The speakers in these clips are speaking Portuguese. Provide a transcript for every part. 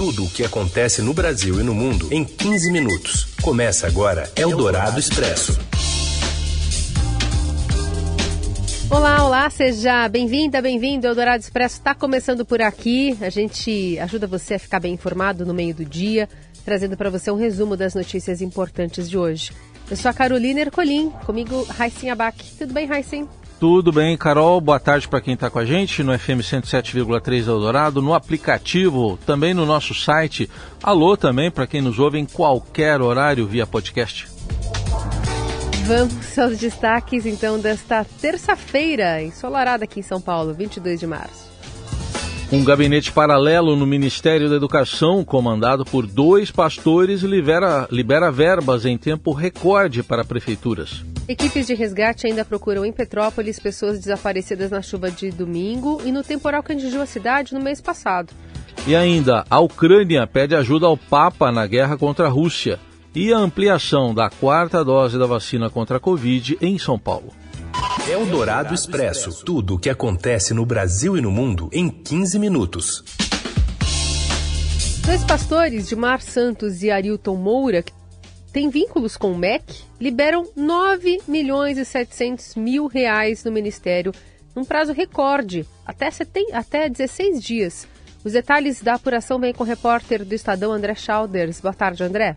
Tudo o que acontece no Brasil e no mundo em 15 minutos. Começa agora Eldorado Expresso. Olá, olá, seja bem-vinda, bem-vindo. Eldorado Expresso está começando por aqui. A gente ajuda você a ficar bem informado no meio do dia, trazendo para você um resumo das notícias importantes de hoje. Eu sou a Carolina Ercolim, comigo Raicin Abac. Tudo bem, Raicin? Tudo bem, Carol. Boa tarde para quem está com a gente no FM 107,3 Eldorado, no aplicativo, também no nosso site. Alô também para quem nos ouve em qualquer horário via podcast. Vamos aos destaques então desta terça-feira, ensolarada aqui em São Paulo, 22 de março. Um gabinete paralelo no Ministério da Educação, comandado por dois pastores, libera, libera verbas em tempo recorde para prefeituras. Equipes de resgate ainda procuram em Petrópolis pessoas desaparecidas na chuva de domingo e no temporal que atingiu a cidade no mês passado. E ainda, a Ucrânia pede ajuda ao Papa na guerra contra a Rússia e a ampliação da quarta dose da vacina contra a Covid em São Paulo. É o Dourado Expresso. Tudo o que acontece no Brasil e no mundo em 15 minutos. Dois pastores, Gilmar Santos e Arilton Moura, que têm vínculos com o MEC, liberam 9 milhões e 700 mil reais no Ministério num prazo recorde, até, seten... até 16 dias. Os detalhes da apuração vêm com o repórter do Estadão, André Schauders. Boa tarde, André.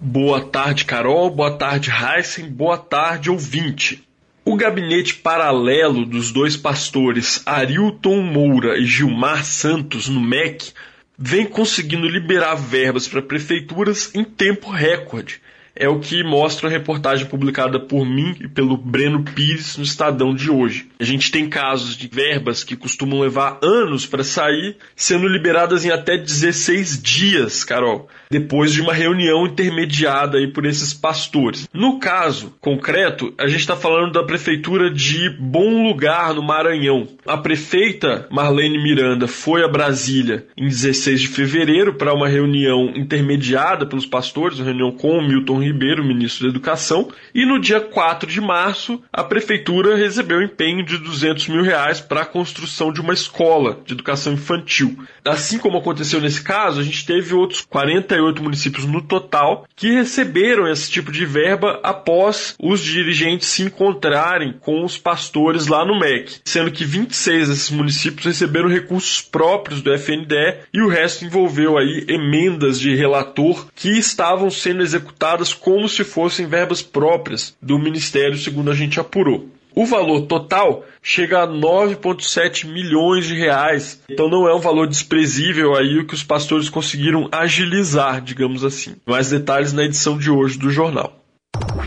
Boa tarde, Carol. Boa tarde, Heisen. Boa tarde, ouvinte. O gabinete paralelo dos dois pastores Arilton Moura e Gilmar Santos no MEC vem conseguindo liberar verbas para prefeituras em tempo recorde. É o que mostra a reportagem publicada por mim e pelo Breno Pires no Estadão de hoje. A gente tem casos de verbas que costumam levar anos para sair, sendo liberadas em até 16 dias, Carol, depois de uma reunião intermediada aí por esses pastores. No caso concreto, a gente está falando da prefeitura de Bom Lugar, no Maranhão. A prefeita Marlene Miranda foi a Brasília em 16 de fevereiro para uma reunião intermediada pelos pastores, uma reunião com o Milton Ribeiro, ministro da Educação, e no dia 4 de março a prefeitura recebeu empenho de 200 mil reais para a construção de uma escola de educação infantil. Assim como aconteceu nesse caso, a gente teve outros 48 municípios no total que receberam esse tipo de verba após os dirigentes se encontrarem com os pastores lá no MEC, sendo que 26 desses municípios receberam recursos próprios do FNDE e o resto envolveu aí emendas de relator que estavam sendo executadas como se fossem verbas próprias do Ministério, segundo a gente apurou. O valor total chega a 9,7 milhões de reais. Então não é um valor desprezível aí o que os pastores conseguiram agilizar, digamos assim. Mais detalhes na edição de hoje do jornal.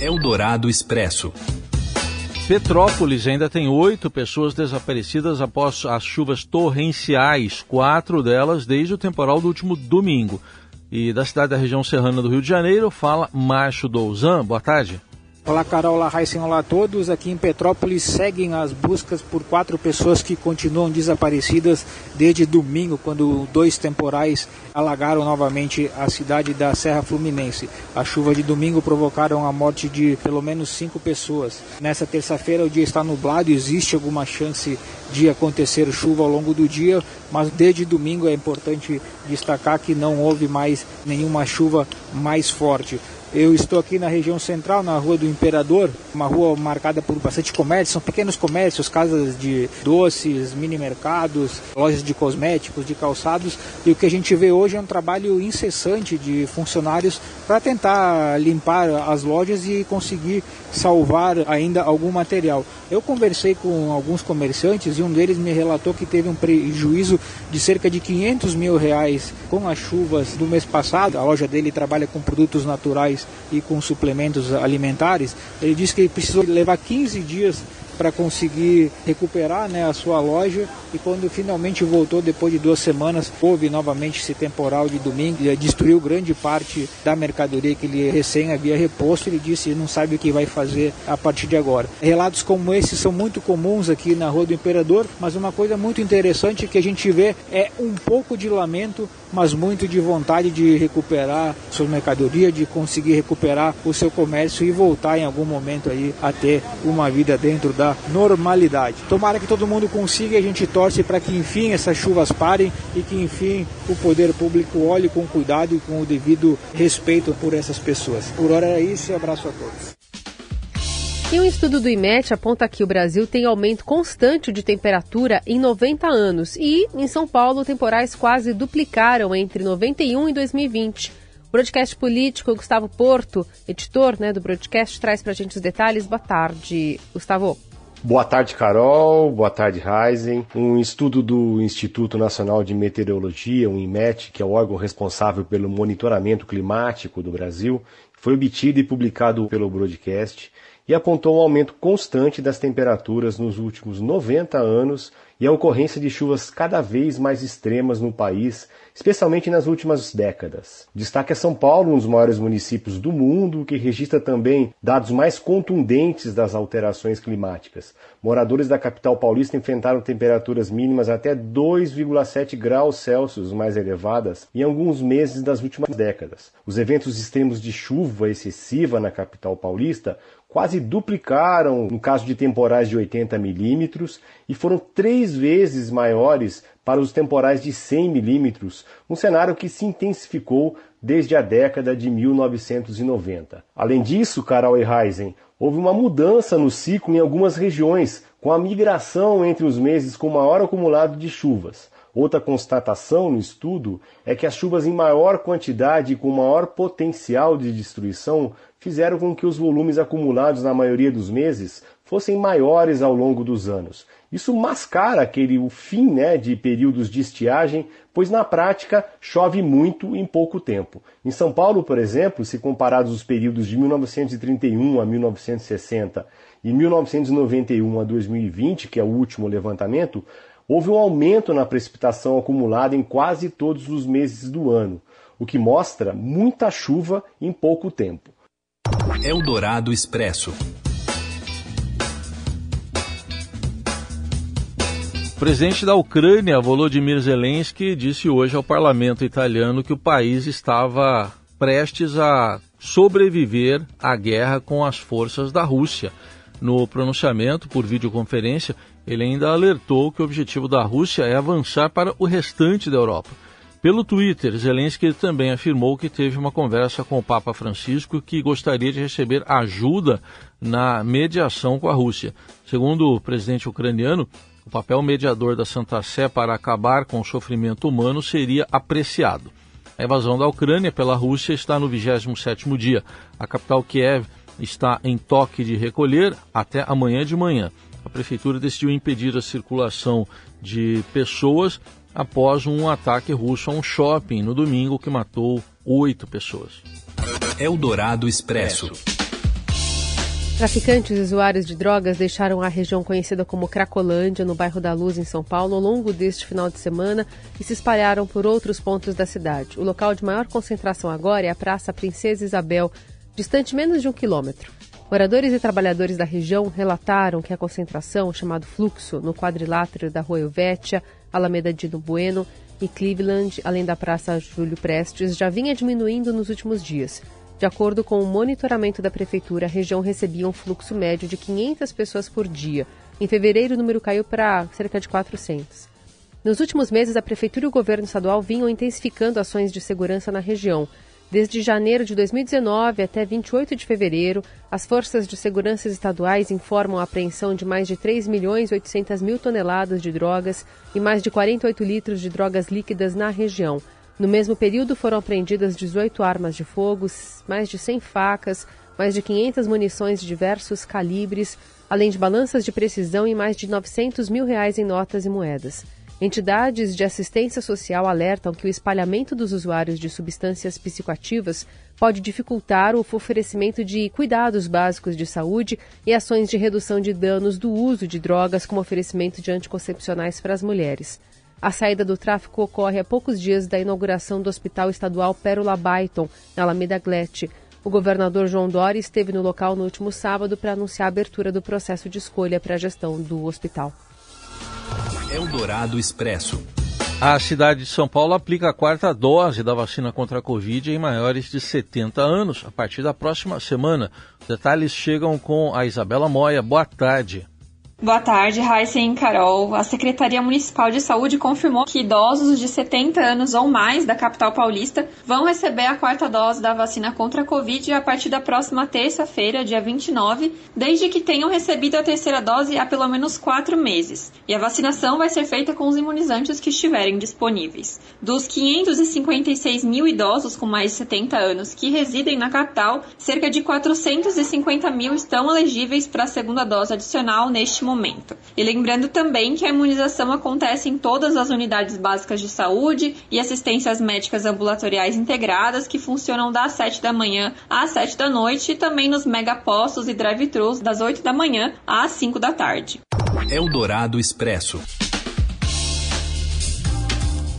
Eldorado Expresso. Petrópolis ainda tem oito pessoas desaparecidas após as chuvas torrenciais, quatro delas desde o temporal do último domingo. E da cidade da região serrana do Rio de Janeiro, fala Márcio Douzan. Boa tarde. Olá Carol, olá Raíssen, olá a todos. Aqui em Petrópolis seguem as buscas por quatro pessoas que continuam desaparecidas desde domingo, quando dois temporais alagaram novamente a cidade da Serra Fluminense. As chuvas de domingo provocaram a morte de pelo menos cinco pessoas. Nessa terça-feira o dia está nublado, existe alguma chance de acontecer chuva ao longo do dia, mas desde domingo é importante destacar que não houve mais nenhuma chuva mais forte. Eu estou aqui na região central, na Rua do Imperador, uma rua marcada por bastante comércio, são pequenos comércios, casas de doces, mini mercados, lojas de cosméticos, de calçados, e o que a gente vê hoje é um trabalho incessante de funcionários para tentar limpar as lojas e conseguir salvar ainda algum material. Eu conversei com alguns comerciantes e um deles me relatou que teve um prejuízo de cerca de 500 mil reais com as chuvas do mês passado. A loja dele trabalha com produtos naturais e com suplementos alimentares. Ele disse que ele precisou levar 15 dias para conseguir recuperar né, a sua loja e quando finalmente voltou depois de duas semanas houve novamente esse temporal de domingo. E destruiu grande parte da mercadoria que ele recém havia reposto. Ele disse não sabe o que vai fazer a partir de agora. Relatos como esses são muito comuns aqui na Rua do Imperador mas uma coisa muito interessante que a gente vê é um pouco de lamento mas muito de vontade de recuperar sua mercadoria de conseguir recuperar o seu comércio e voltar em algum momento aí a ter uma vida dentro da da normalidade. Tomara que todo mundo consiga a gente torce torce para que enfim essas chuvas parem e que enfim o poder público olhe com cuidado e com o devido respeito por essas pessoas. Por hora é isso e abraço a todos. E um estudo do IMET aponta que o Brasil tem aumento constante de temperatura em 90 anos e, em São Paulo, temporais quase duplicaram entre 91 e 2020. O broadcast político Gustavo Porto, editor né, do broadcast, traz para a gente os detalhes. Boa tarde, Gustavo. Boa tarde, Carol. Boa tarde, Heisen. Um estudo do Instituto Nacional de Meteorologia, o IMET, que é o órgão responsável pelo monitoramento climático do Brasil, foi obtido e publicado pelo broadcast e apontou um aumento constante das temperaturas nos últimos 90 anos e a ocorrência de chuvas cada vez mais extremas no país, especialmente nas últimas décadas. Destaque é São Paulo, um dos maiores municípios do mundo, que registra também dados mais contundentes das alterações climáticas. Moradores da capital paulista enfrentaram temperaturas mínimas até 2,7 graus Celsius mais elevadas em alguns meses das últimas décadas. Os eventos extremos de chuva excessiva na capital paulista quase duplicaram no caso de temporais de 80 milímetros e foram três vezes maiores para os temporais de 100 milímetros, um cenário que se intensificou desde a década de 1990. Além disso, Carol e Heisen, houve uma mudança no ciclo em algumas regiões, com a migração entre os meses com maior acumulado de chuvas. Outra constatação no estudo é que as chuvas em maior quantidade e com maior potencial de destruição fizeram com que os volumes acumulados na maioria dos meses fossem maiores ao longo dos anos. Isso mascara aquele o fim né, de períodos de estiagem, pois na prática chove muito em pouco tempo. Em São Paulo, por exemplo, se comparados os períodos de 1931 a 1960 e 1991 a 2020, que é o último levantamento, houve um aumento na precipitação acumulada em quase todos os meses do ano, o que mostra muita chuva em pouco tempo. Eldorado Expresso. O presidente da Ucrânia, Volodymyr Zelensky, disse hoje ao parlamento italiano que o país estava prestes a sobreviver à guerra com as forças da Rússia. No pronunciamento por videoconferência, ele ainda alertou que o objetivo da Rússia é avançar para o restante da Europa. Pelo Twitter, Zelensky também afirmou que teve uma conversa com o Papa Francisco que gostaria de receber ajuda na mediação com a Rússia. Segundo o presidente ucraniano, o papel mediador da Santa Sé para acabar com o sofrimento humano seria apreciado. A invasão da Ucrânia pela Rússia está no 27º dia. A capital Kiev está em toque de recolher até amanhã de manhã prefeitura decidiu impedir a circulação de pessoas após um ataque russo a um shopping no domingo que matou oito pessoas. Eldorado Expresso. Traficantes e usuários de drogas deixaram a região conhecida como Cracolândia, no bairro da Luz, em São Paulo, ao longo deste final de semana e se espalharam por outros pontos da cidade. O local de maior concentração agora é a Praça Princesa Isabel, distante menos de um quilômetro. Moradores e trabalhadores da região relataram que a concentração, chamado fluxo, no quadrilátero da Rua Helvétia, Alameda Dino Bueno e Cleveland, além da Praça Júlio Prestes, já vinha diminuindo nos últimos dias. De acordo com o monitoramento da prefeitura, a região recebia um fluxo médio de 500 pessoas por dia. Em fevereiro, o número caiu para cerca de 400. Nos últimos meses, a prefeitura e o governo estadual vinham intensificando ações de segurança na região. Desde janeiro de 2019 até 28 de fevereiro, as forças de segurança estaduais informam a apreensão de mais de 3 milhões e 800 mil toneladas de drogas e mais de 48 litros de drogas líquidas na região. No mesmo período, foram apreendidas 18 armas de fogo, mais de 100 facas, mais de 500 munições de diversos calibres, além de balanças de precisão e mais de 900 mil reais em notas e moedas. Entidades de assistência social alertam que o espalhamento dos usuários de substâncias psicoativas pode dificultar o oferecimento de cuidados básicos de saúde e ações de redução de danos do uso de drogas, como oferecimento de anticoncepcionais para as mulheres. A saída do tráfico ocorre a poucos dias da inauguração do Hospital Estadual Pérola Byton, na Alameda Glete. O governador João Dória esteve no local no último sábado para anunciar a abertura do processo de escolha para a gestão do hospital. Eldorado Expresso. A cidade de São Paulo aplica a quarta dose da vacina contra a Covid em maiores de 70 anos, a partir da próxima semana. Detalhes chegam com a Isabela Moia. Boa tarde. Boa tarde, Heisen e Carol. A Secretaria Municipal de Saúde confirmou que idosos de 70 anos ou mais da capital paulista vão receber a quarta dose da vacina contra a Covid a partir da próxima terça-feira, dia 29, desde que tenham recebido a terceira dose há pelo menos quatro meses. E a vacinação vai ser feita com os imunizantes que estiverem disponíveis. Dos 556 mil idosos com mais de 70 anos que residem na capital, cerca de 450 mil estão elegíveis para a segunda dose adicional neste momento momento. E lembrando também que a imunização acontece em todas as unidades básicas de saúde e assistências médicas ambulatoriais integradas que funcionam das 7 da manhã às 7 da noite e também nos megapostos e drive-thrus das 8 da manhã às 5 da tarde. Eldorado Expresso.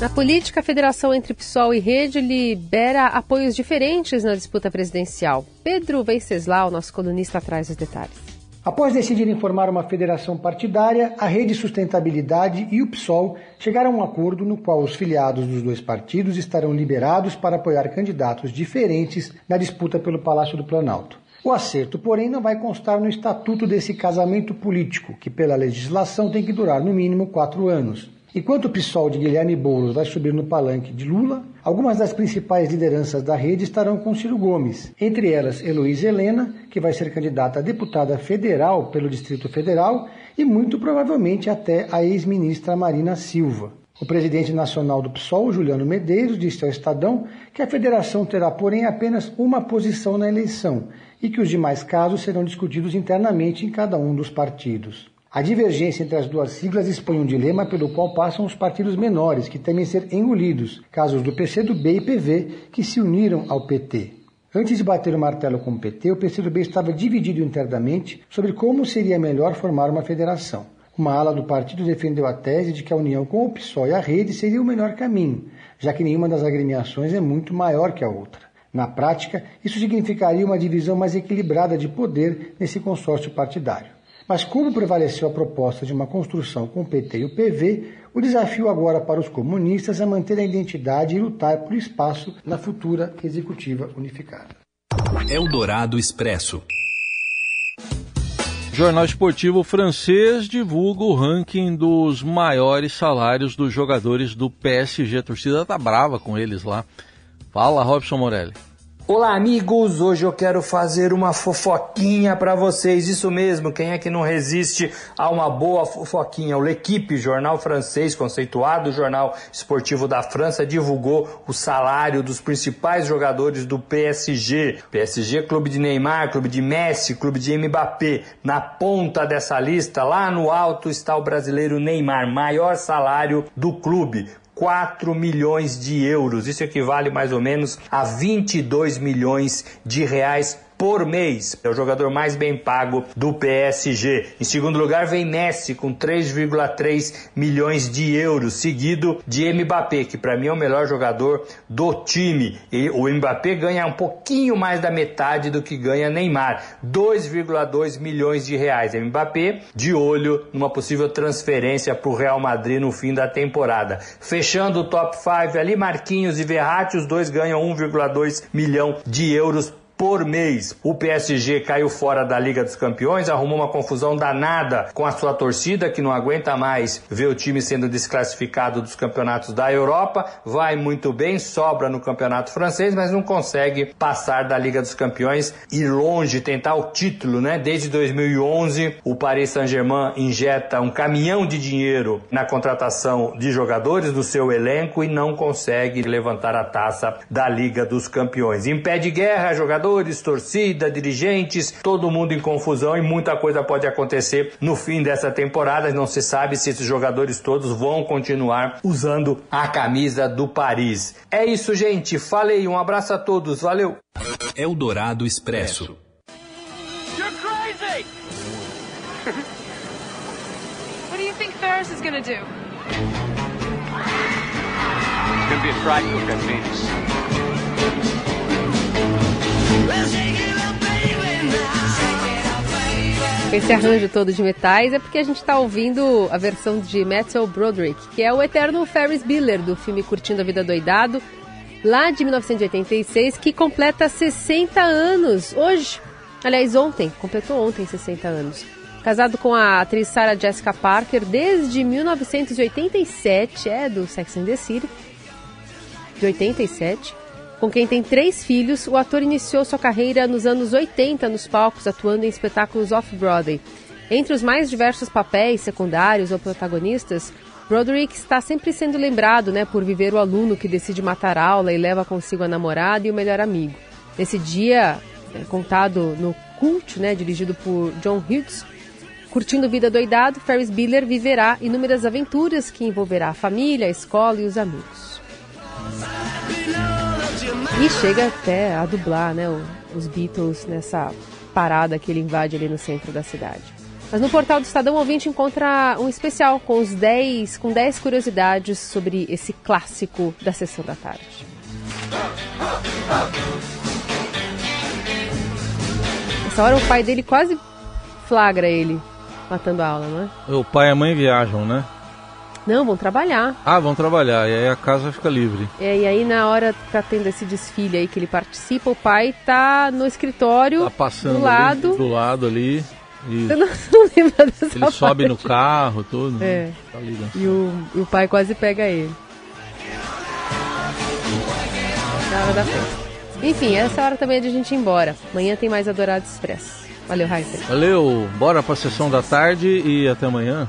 Na política, a federação entre PSOL e Rede libera apoios diferentes na disputa presidencial. Pedro Venceslau, nosso colunista, traz os detalhes. Após decidirem formar uma federação partidária, a Rede Sustentabilidade e o PSOL chegaram a um acordo no qual os filiados dos dois partidos estarão liberados para apoiar candidatos diferentes na disputa pelo Palácio do Planalto. O acerto, porém, não vai constar no estatuto desse casamento político, que pela legislação tem que durar no mínimo quatro anos. Enquanto o PSOL de Guilherme Boulos vai subir no palanque de Lula, algumas das principais lideranças da rede estarão com Ciro Gomes, entre elas Heloísa Helena, que vai ser candidata a deputada federal pelo Distrito Federal, e muito provavelmente até a ex-ministra Marina Silva. O presidente nacional do PSOL, Juliano Medeiros, disse ao Estadão que a federação terá, porém, apenas uma posição na eleição e que os demais casos serão discutidos internamente em cada um dos partidos. A divergência entre as duas siglas expõe um dilema pelo qual passam os partidos menores, que temem ser engolidos, casos do PCdoB e PV, que se uniram ao PT. Antes de bater o martelo com o PT, o PCdoB estava dividido internamente sobre como seria melhor formar uma federação. Uma ala do partido defendeu a tese de que a união com o PSOL e a rede seria o melhor caminho, já que nenhuma das agremiações é muito maior que a outra. Na prática, isso significaria uma divisão mais equilibrada de poder nesse consórcio partidário. Mas como prevaleceu a proposta de uma construção com o PT e o PV, o desafio agora para os comunistas é manter a identidade e lutar por espaço na futura executiva unificada. Eldorado Expresso. Jornal esportivo francês divulga o ranking dos maiores salários dos jogadores do PSG. A torcida tá brava com eles lá. Fala, Robson Morelli. Olá, amigos! Hoje eu quero fazer uma fofoquinha para vocês. Isso mesmo, quem é que não resiste a uma boa fofoquinha? O L'Equipe, jornal francês, conceituado jornal esportivo da França, divulgou o salário dos principais jogadores do PSG. PSG, clube de Neymar, clube de Messi, clube de Mbappé. Na ponta dessa lista, lá no alto, está o brasileiro Neymar, maior salário do clube. 4 milhões de euros. Isso equivale mais ou menos a 22 milhões de reais por mês. É o jogador mais bem pago do PSG. Em segundo lugar vem Messi com 3,3 milhões de euros, seguido de Mbappé, que para mim é o melhor jogador do time. E o Mbappé ganha um pouquinho mais da metade do que ganha Neymar, 2,2 milhões de reais. Mbappé de olho numa possível transferência para o Real Madrid no fim da temporada. Fechando o top 5 ali, Marquinhos e Verratti, os dois ganham 1,2 milhão de euros por mês. O PSG caiu fora da Liga dos Campeões, arrumou uma confusão danada com a sua torcida que não aguenta mais ver o time sendo desclassificado dos campeonatos da Europa. Vai muito bem, sobra no campeonato francês, mas não consegue passar da Liga dos Campeões e longe tentar o título, né? Desde 2011, o Paris Saint-Germain injeta um caminhão de dinheiro na contratação de jogadores do seu elenco e não consegue levantar a taça da Liga dos Campeões. Em pé de guerra, jogador jogadores, torcida, dirigentes, todo mundo em confusão e muita coisa pode acontecer no fim dessa temporada. Não se sabe se esses jogadores todos vão continuar usando a camisa do Paris. É isso, gente. Falei, um abraço a todos. Valeu. Eldorado Expresso. You're crazy! What do you think Ferris is gonna do? It's gonna be a convenience. Esse arranjo todo de metais é porque a gente está ouvindo a versão de Metal Broderick, que é o eterno Ferris Bueller do filme Curtindo a Vida Doidado, lá de 1986, que completa 60 anos hoje. Aliás, ontem, completou ontem 60 anos. Casado com a atriz Sarah Jessica Parker desde 1987, é do Sex and the City, de 87. Com quem tem três filhos, o ator iniciou sua carreira nos anos 80 nos palcos, atuando em espetáculos off-Broadway. Entre os mais diversos papéis secundários ou protagonistas, Broderick está sempre sendo lembrado né, por viver o aluno que decide matar a aula e leva consigo a namorada e o melhor amigo. Nesse dia, é, contado no Cult, né, dirigido por John Hughes, curtindo vida doidado, Ferris Bueller viverá inúmeras aventuras que envolverá a família, a escola e os amigos. E chega até a dublar né, os Beatles nessa parada que ele invade ali no centro da cidade. Mas no portal do Estadão Ouvinte encontra um especial com os 10, com 10 curiosidades sobre esse clássico da sessão da tarde. Nessa hora o pai dele quase flagra ele matando a aula, não é? O pai e a mãe viajam, né? Não, vão trabalhar. Ah, vão trabalhar, e aí a casa fica livre. É, e aí na hora que tá tendo esse desfile aí que ele participa, o pai tá no escritório Tá passando do lado. ali, do lado ali. E Eu não, não lembro dessa ele parte. sobe no carro, tudo. É. Tá né? E o, e o pai quase pega ele. Na hora da festa. Enfim, essa hora também é de a gente ir embora. Amanhã tem mais Adorado Expresso. Valeu, Raíssa. Valeu, bora pra sessão da tarde e até amanhã.